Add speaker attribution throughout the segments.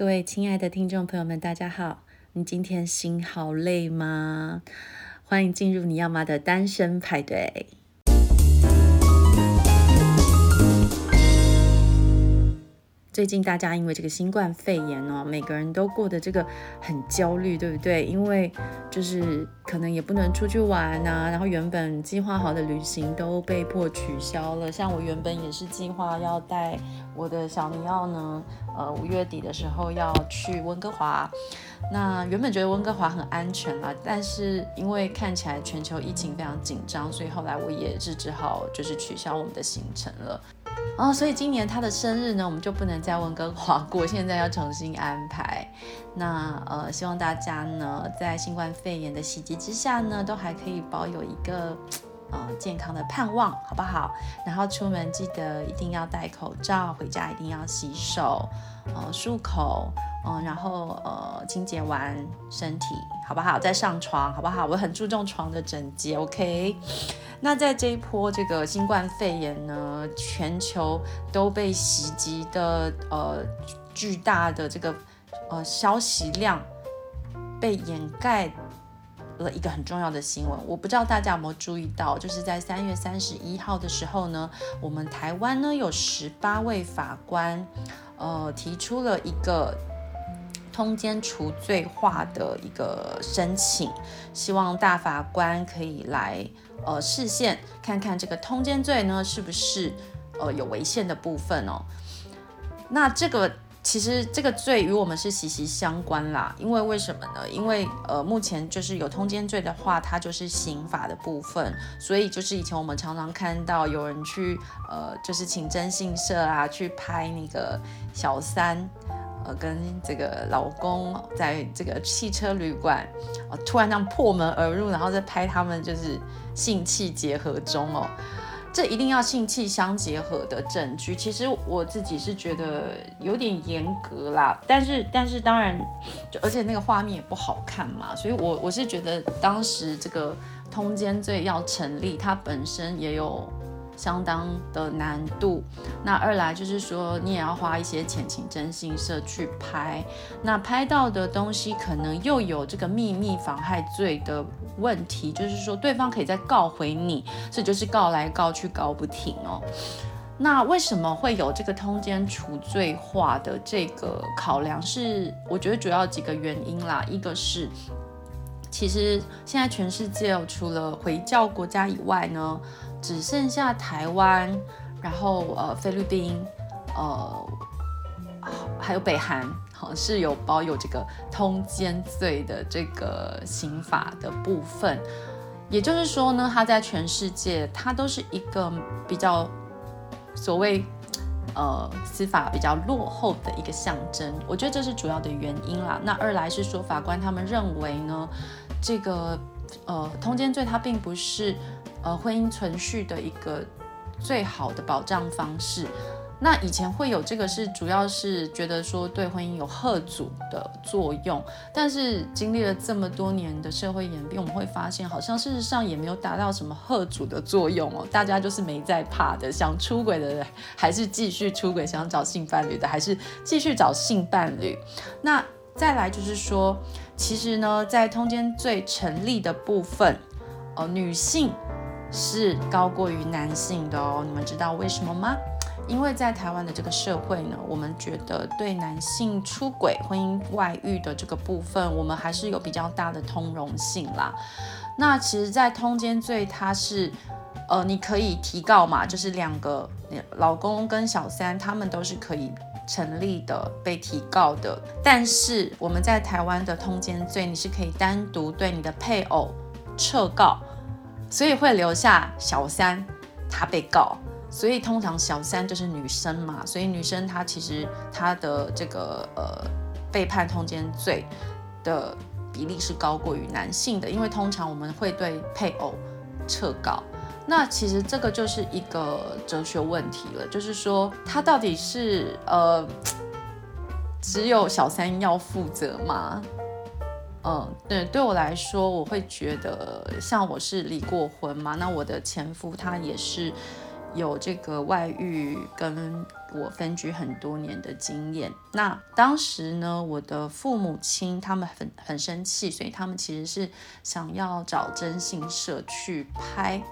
Speaker 1: 各位亲爱的听众朋友们，大家好！你今天心好累吗？欢迎进入你要吗的单身派对。最近大家因为这个新冠肺炎哦，每个人都过得这个很焦虑，对不对？因为就是可能也不能出去玩啊，然后原本计划好的旅行都被迫取消了。像我原本也是计划要带我的小尼奥呢，呃，五月底的时候要去温哥华。那原本觉得温哥华很安全啦，但是因为看起来全球疫情非常紧张，所以后来我也是只好就是取消我们的行程了。哦，所以今年他的生日呢，我们就不能再温哥华过，现在要重新安排。那呃，希望大家呢，在新冠肺炎的袭击之下呢，都还可以保有一个呃健康的盼望，好不好？然后出门记得一定要戴口罩，回家一定要洗手，呃，漱口，嗯、呃，然后呃，清洁完身体，好不好？再上床，好不好？我很注重床的整洁，OK。那在这一波这个新冠肺炎呢，全球都被袭击的呃巨大的这个呃消息量被掩盖了一个很重要的新闻，我不知道大家有没有注意到，就是在三月三十一号的时候呢，我们台湾呢有十八位法官呃提出了一个。通奸除罪化的一个申请，希望大法官可以来呃视线看看这个通奸罪呢是不是呃有违宪的部分哦。那这个其实这个罪与我们是息息相关啦，因为为什么呢？因为呃目前就是有通奸罪的话，它就是刑法的部分，所以就是以前我们常常看到有人去呃就是请征信社啊去拍那个小三。呃，跟这个老公在这个汽车旅馆，呃，突然这样破门而入，然后再拍他们就是性器结合中哦，这一定要性器相结合的证据。其实我自己是觉得有点严格啦，但是但是当然，就而且那个画面也不好看嘛，所以我我是觉得当时这个通奸罪要成立，它本身也有。相当的难度。那二来就是说，你也要花一些钱请征信社去拍，那拍到的东西可能又有这个秘密妨害罪的问题，就是说对方可以再告回你，这就是告来告去告不停哦。那为什么会有这个通奸除罪化的这个考量？是我觉得主要几个原因啦，一个是。其实现在全世界除了回教国家以外呢，只剩下台湾，然后呃菲律宾，呃还有北韩，好是有保有这个通奸罪的这个刑法的部分。也就是说呢，它在全世界它都是一个比较所谓。呃，司法比较落后的一个象征，我觉得这是主要的原因啦。那二来是说，法官他们认为呢，这个呃通奸罪它并不是呃婚姻存续的一个最好的保障方式。那以前会有这个是，主要是觉得说对婚姻有贺阻的作用，但是经历了这么多年的社会演变，我们会发现好像事实上也没有达到什么贺阻的作用哦，大家就是没在怕的，想出轨的人还是继续出轨，想找性伴侣的还是继续找性伴侣。那再来就是说，其实呢，在通奸罪成立的部分，哦，女性是高过于男性的哦，你们知道为什么吗？因为在台湾的这个社会呢，我们觉得对男性出轨、婚姻外遇的这个部分，我们还是有比较大的通融性啦。那其实，在通奸罪，它是，呃，你可以提告嘛，就是两个老公跟小三，他们都是可以成立的，被提告的。但是我们在台湾的通奸罪，你是可以单独对你的配偶撤告，所以会留下小三他被告。所以通常小三就是女生嘛，所以女生她其实她的这个呃被判通奸罪的比例是高过于男性的，因为通常我们会对配偶撤告。那其实这个就是一个哲学问题了，就是说他到底是呃只有小三要负责吗？嗯、对，对我来说，我会觉得像我是离过婚嘛，那我的前夫他也是。有这个外遇跟我分居很多年的经验。那当时呢，我的父母亲他们很很生气，所以他们其实是想要找征信社去拍。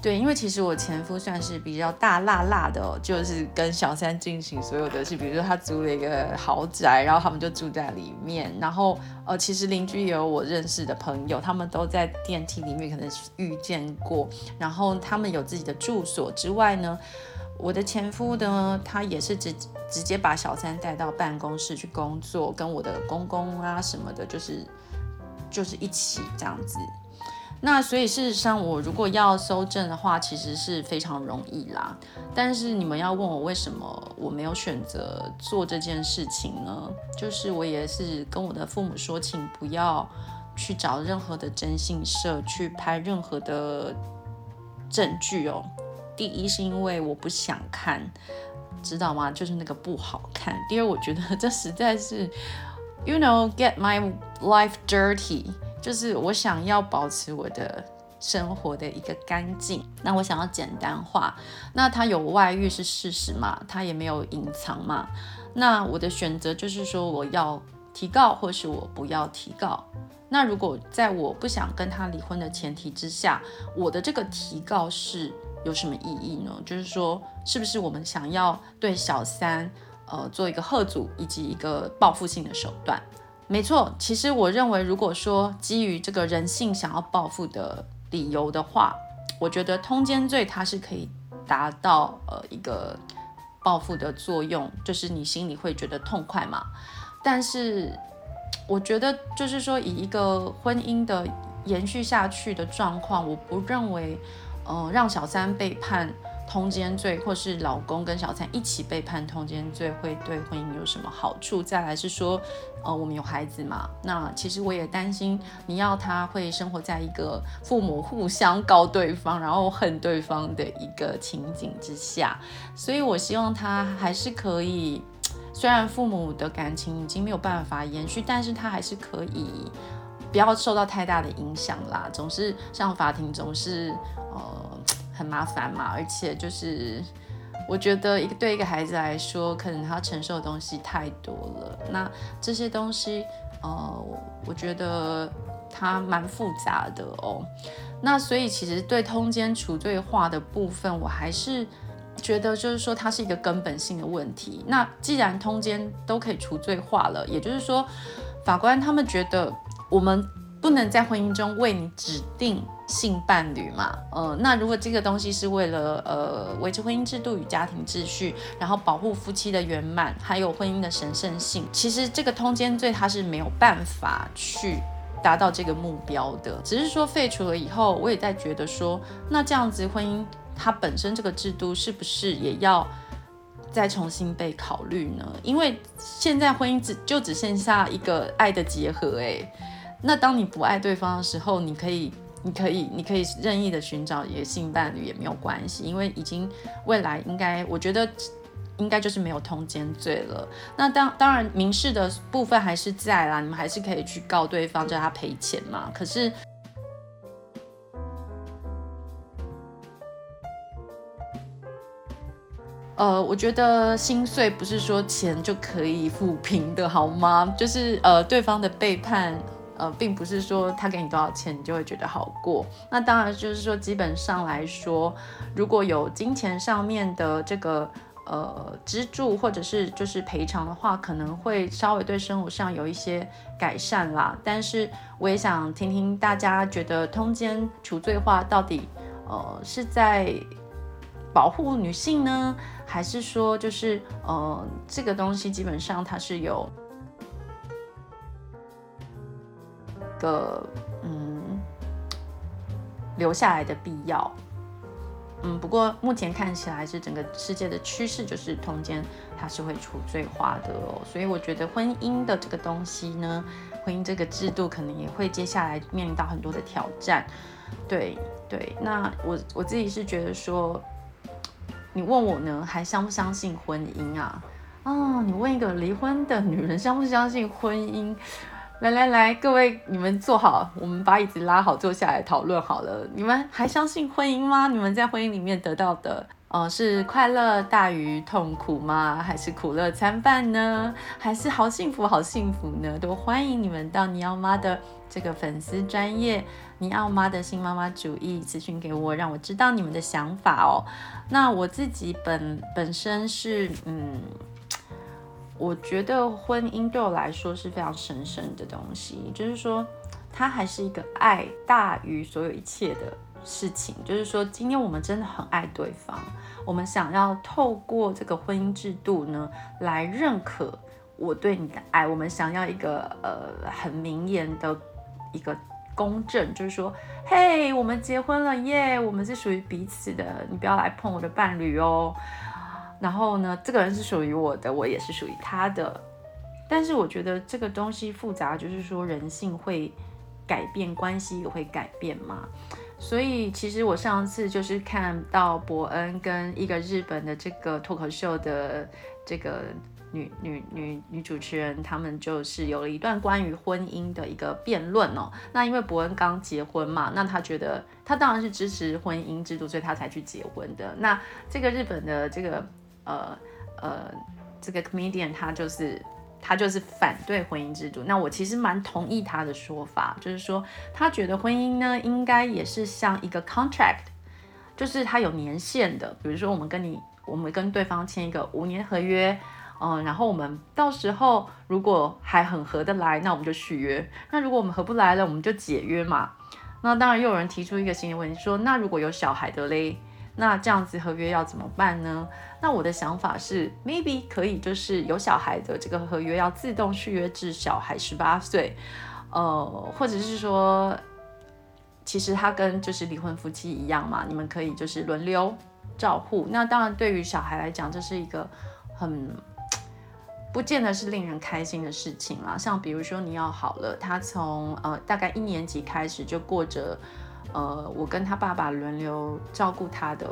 Speaker 1: 对，因为其实我前夫算是比较大辣辣的，就是跟小三进行所有的事，比如说他租了一个豪宅，然后他们就住在里面，然后呃，其实邻居也有我认识的朋友，他们都在电梯里面可能遇见过，然后他们有自己的住所之外呢，我的前夫呢，他也是直直接把小三带到办公室去工作，跟我的公公啊什么的，就是就是一起这样子。那所以事实上，我如果要搜证的话，其实是非常容易啦。但是你们要问我为什么我没有选择做这件事情呢？就是我也是跟我的父母说，请不要去找任何的征信社去拍任何的证据哦。第一是因为我不想看，知道吗？就是那个不好看。第二，我觉得这实在是，you know, get my life dirty。就是我想要保持我的生活的一个干净，那我想要简单化。那他有外遇是事实嘛？他也没有隐藏嘛？那我的选择就是说，我要提告，或是我不要提告。那如果在我不想跟他离婚的前提之下，我的这个提告是有什么意义呢？就是说，是不是我们想要对小三呃做一个贺阻，以及一个报复性的手段？没错，其实我认为，如果说基于这个人性想要报复的理由的话，我觉得通奸罪它是可以达到呃一个报复的作用，就是你心里会觉得痛快嘛。但是我觉得就是说，以一个婚姻的延续下去的状况，我不认为，呃，让小三被判。通奸罪，或是老公跟小三一起被判通奸罪，会对婚姻有什么好处？再来是说，呃，我们有孩子嘛？那其实我也担心，你要他会生活在一个父母互相告对方，然后恨对方的一个情景之下。所以我希望他还是可以，虽然父母的感情已经没有办法延续，但是他还是可以不要受到太大的影响啦。总是上法庭，总是呃。很麻烦嘛，而且就是我觉得一个对一个孩子来说，可能他承受的东西太多了。那这些东西，呃，我觉得他蛮复杂的哦。那所以其实对通奸除罪化的部分，我还是觉得就是说它是一个根本性的问题。那既然通奸都可以除罪化了，也就是说法官他们觉得我们。不能在婚姻中为你指定性伴侣嘛？呃，那如果这个东西是为了呃维持婚姻制度与家庭秩序，然后保护夫妻的圆满，还有婚姻的神圣性，其实这个通奸罪它是没有办法去达到这个目标的。只是说废除了以后，我也在觉得说，那这样子婚姻它本身这个制度是不是也要再重新被考虑呢？因为现在婚姻只就只剩下一个爱的结合，诶。那当你不爱对方的时候，你可以，你可以，你可以任意的寻找一个性伴侣也没有关系，因为已经未来应该，我觉得应该就是没有通奸罪了。那当当然民事的部分还是在啦，你们还是可以去告对方，叫他赔钱嘛。可是，呃，我觉得心碎不是说钱就可以抚平的，好吗？就是呃，对方的背叛。呃，并不是说他给你多少钱，你就会觉得好过。那当然就是说，基本上来说，如果有金钱上面的这个呃资助或者是就是赔偿的话，可能会稍微对生活上有一些改善啦。但是我也想听听大家觉得通奸除罪化到底呃是在保护女性呢，还是说就是呃这个东西基本上它是有。个嗯，留下来的必要，嗯，不过目前看起来是整个世界的趋势，就是通奸它是会除罪化的哦，所以我觉得婚姻的这个东西呢，婚姻这个制度可能也会接下来面临到很多的挑战，对对，那我我自己是觉得说，你问我呢，还相不相信婚姻啊？哦，你问一个离婚的女人相不相信婚姻？来来来，各位你们坐好，我们把椅子拉好，坐下来讨论好了。你们还相信婚姻吗？你们在婚姻里面得到的，呃，是快乐大于痛苦吗？还是苦乐参半呢？还是好幸福好幸福呢？都欢迎你们到尼奥妈的这个粉丝专业，尼奥妈的新妈妈主义咨询给我，让我知道你们的想法哦。那我自己本本身是嗯。我觉得婚姻对我来说是非常神圣的东西，就是说，它还是一个爱大于所有一切的事情。就是说，今天我们真的很爱对方，我们想要透过这个婚姻制度呢，来认可我对你的爱。我们想要一个呃很明言的一个公证，就是说，嘿，我们结婚了耶，我们是属于彼此的，你不要来碰我的伴侣哦。然后呢，这个人是属于我的，我也是属于他的。但是我觉得这个东西复杂，就是说人性会改变，关系也会改变嘛。所以其实我上次就是看到伯恩跟一个日本的这个脱口秀的这个女女女女主持人，他们就是有了一段关于婚姻的一个辩论哦。那因为伯恩刚结婚嘛，那他觉得他当然是支持婚姻制度，所以他才去结婚的。那这个日本的这个。呃呃，这个 comedian 他就是他就是反对婚姻制度。那我其实蛮同意他的说法，就是说他觉得婚姻呢应该也是像一个 contract，就是它有年限的。比如说我们跟你，我们跟对方签一个五年合约，嗯、然后我们到时候如果还很合得来，那我们就续约。那如果我们合不来了，我们就解约嘛。那当然又有人提出一个新的问题，说那如果有小孩的嘞？那这样子合约要怎么办呢？那我的想法是，maybe 可以就是有小孩的这个合约要自动续约至小孩十八岁，呃，或者是说，其实他跟就是离婚夫妻一样嘛，你们可以就是轮流照护。那当然对于小孩来讲，这是一个很不见得是令人开心的事情啦。像比如说你要好了，他从呃大概一年级开始就过着。呃，我跟他爸爸轮流照顾他的，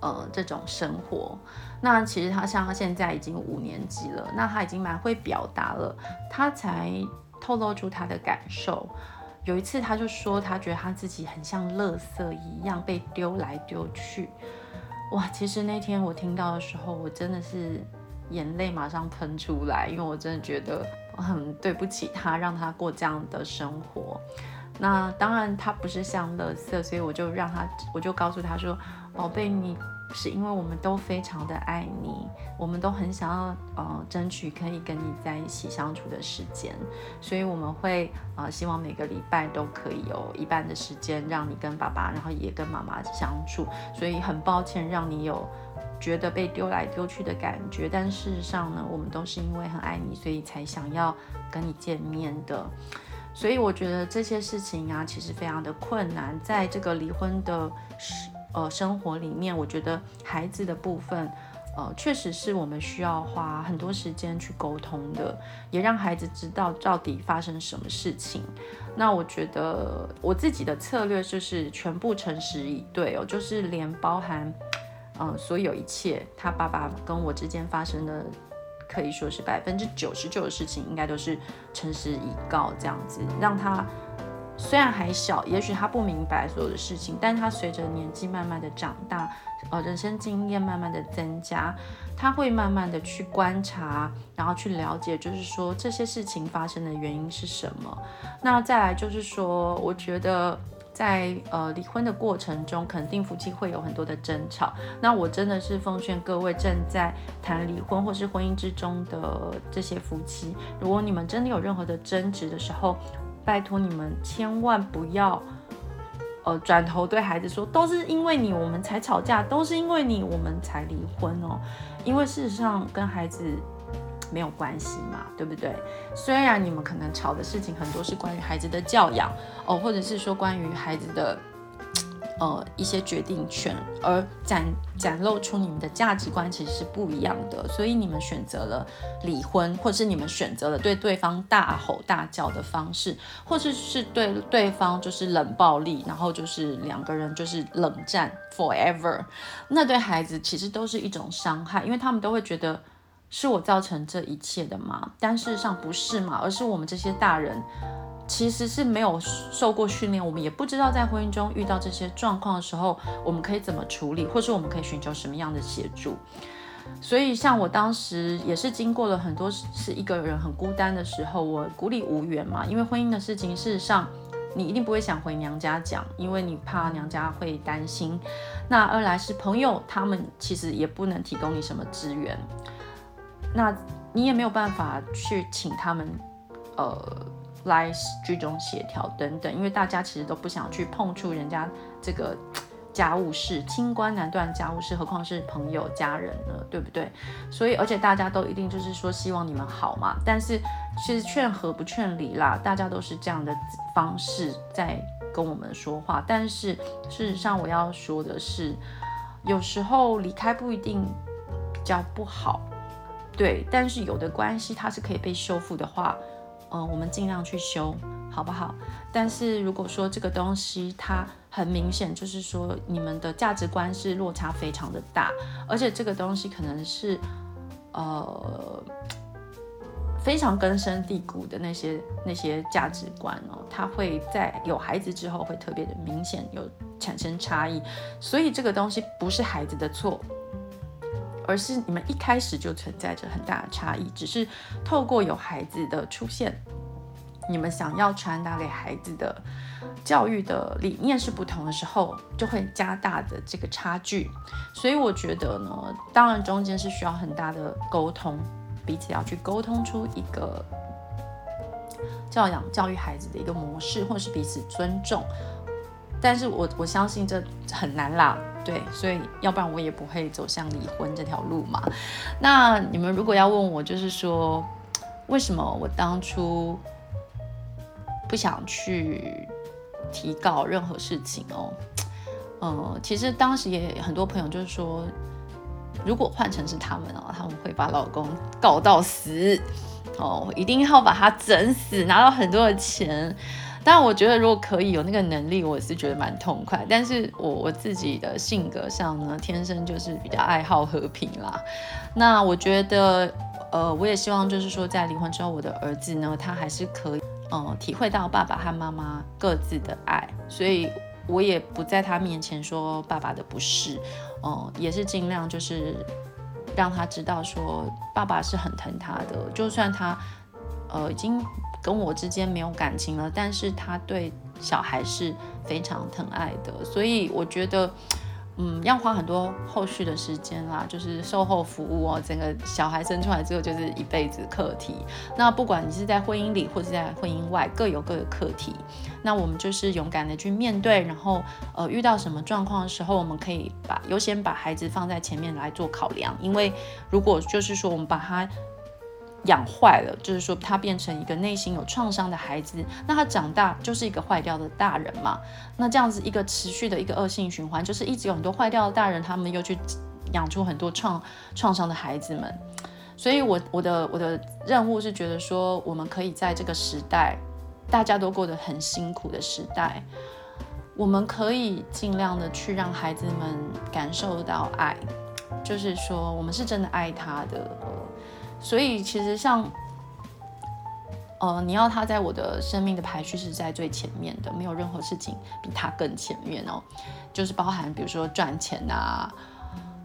Speaker 1: 呃，这种生活。那其实他像他现在已经五年级了，那他已经蛮会表达了，他才透露出他的感受。有一次他就说，他觉得他自己很像垃圾一样被丢来丢去。哇，其实那天我听到的时候，我真的是眼泪马上喷出来，因为我真的觉得很对不起他，让他过这样的生活。那当然，他不是像垃圾，所以我就让他，我就告诉他说：“宝贝，你是因为我们都非常的爱你，我们都很想要呃争取可以跟你在一起相处的时间，所以我们会呃希望每个礼拜都可以有一半的时间让你跟爸爸，然后也跟妈妈相处。所以很抱歉让你有觉得被丢来丢去的感觉，但事实上呢，我们都是因为很爱你，所以才想要跟你见面的。”所以我觉得这些事情啊，其实非常的困难。在这个离婚的呃生活里面，我觉得孩子的部分，呃，确实是我们需要花很多时间去沟通的，也让孩子知道到底发生什么事情。那我觉得我自己的策略就是全部诚实以对哦，就是连包含嗯、所有一切他爸爸跟我之间发生的。可以说是百分之九十九的事情，应该都是诚实以告这样子，让他虽然还小，也许他不明白所有的事情，但他随着年纪慢慢的长大，呃，人生经验慢慢的增加，他会慢慢的去观察，然后去了解，就是说这些事情发生的原因是什么。那再来就是说，我觉得。在呃离婚的过程中，肯定夫妻会有很多的争吵。那我真的是奉劝各位正在谈离婚或是婚姻之中的这些夫妻，如果你们真的有任何的争执的时候，拜托你们千万不要呃转头对孩子说，都是因为你我们才吵架，都是因为你我们才离婚哦。因为事实上跟孩子。没有关系嘛，对不对？虽然你们可能吵的事情很多是关于孩子的教养哦，或者是说关于孩子的呃一些决定权，而展展露出你们的价值观其实是不一样的，所以你们选择了离婚，或者是你们选择了对对方大吼大叫的方式，或者是对对方就是冷暴力，然后就是两个人就是冷战 forever，那对孩子其实都是一种伤害，因为他们都会觉得。是我造成这一切的吗？但事实上不是嘛，而是我们这些大人其实是没有受过训练，我们也不知道在婚姻中遇到这些状况的时候，我们可以怎么处理，或是我们可以寻求什么样的协助。所以，像我当时也是经过了很多是一个人很孤单的时候，我孤立无援嘛，因为婚姻的事情，事实上你一定不会想回娘家讲，因为你怕娘家会担心。那二来是朋友，他们其实也不能提供你什么资源。那你也没有办法去请他们，呃，来居中协调等等，因为大家其实都不想去碰触人家这个家务事，清官难断家务事，何况是朋友家人呢？对不对？所以，而且大家都一定就是说希望你们好嘛。但是其实劝和不劝离啦，大家都是这样的方式在跟我们说话。但是事实上，我要说的是，有时候离开不一定比较不好。对，但是有的关系它是可以被修复的话，呃，我们尽量去修，好不好？但是如果说这个东西它很明显，就是说你们的价值观是落差非常的大，而且这个东西可能是呃非常根深蒂固的那些那些价值观哦，它会在有孩子之后会特别的明显有产生差异，所以这个东西不是孩子的错。而是你们一开始就存在着很大的差异，只是透过有孩子的出现，你们想要传达给孩子的教育的理念是不同的时候，就会加大的这个差距。所以我觉得呢，当然中间是需要很大的沟通，彼此要去沟通出一个教养教育孩子的一个模式，或是彼此尊重。但是我我相信这很难啦。对，所以要不然我也不会走向离婚这条路嘛。那你们如果要问我，就是说为什么我当初不想去提告任何事情哦？嗯，其实当时也很多朋友就是说，如果换成是他们哦，他们会把老公告到死哦，一定要把他整死，拿到很多的钱。但我觉得，如果可以有那个能力，我是觉得蛮痛快。但是我我自己的性格上呢，天生就是比较爱好和平啦。那我觉得，呃，我也希望就是说，在离婚之后，我的儿子呢，他还是可以，呃，体会到爸爸和妈妈各自的爱。所以我也不在他面前说爸爸的不是，呃，也是尽量就是让他知道说，爸爸是很疼他的，就算他，呃，已经。跟我之间没有感情了，但是他对小孩是非常疼爱的，所以我觉得，嗯，要花很多后续的时间啦，就是售后服务哦，整个小孩生出来之后就是一辈子课题。那不管你是在婚姻里或者在婚姻外，各有各的课题。那我们就是勇敢的去面对，然后呃，遇到什么状况的时候，我们可以把优先把孩子放在前面来做考量，因为如果就是说我们把他。养坏了，就是说他变成一个内心有创伤的孩子，那他长大就是一个坏掉的大人嘛。那这样子一个持续的一个恶性循环，就是一直有很多坏掉的大人，他们又去养出很多创创伤的孩子们。所以我，我我的我的任务是觉得说，我们可以在这个时代，大家都过得很辛苦的时代，我们可以尽量的去让孩子们感受到爱，就是说我们是真的爱他的。所以其实像，呃，你要他在我的生命的排序是在最前面的，没有任何事情比他更前面哦。就是包含比如说赚钱啊，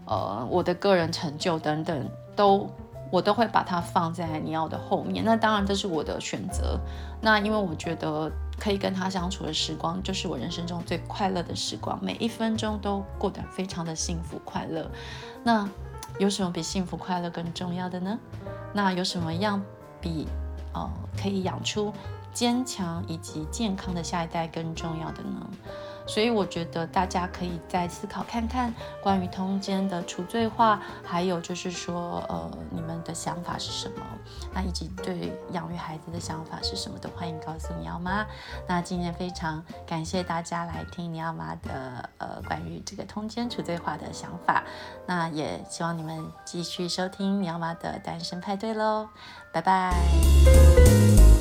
Speaker 1: 呃，我的个人成就等等，都我都会把它放在你要的后面。那当然这是我的选择。那因为我觉得可以跟他相处的时光，就是我人生中最快乐的时光，每一分钟都过得非常的幸福快乐。那。有什么比幸福快乐更重要的呢？那有什么样比呃可以养出坚强以及健康的下一代更重要的呢？所以我觉得大家可以再思考看看关于通奸的除罪化，还有就是说，呃，你们的想法是什么？那以及对养育孩子的想法是什么？都欢迎告诉你好吗？那今天非常感谢大家来听你好吗的呃关于这个通奸除罪化的想法。那也希望你们继续收听你好吗的单身派对喽，拜拜。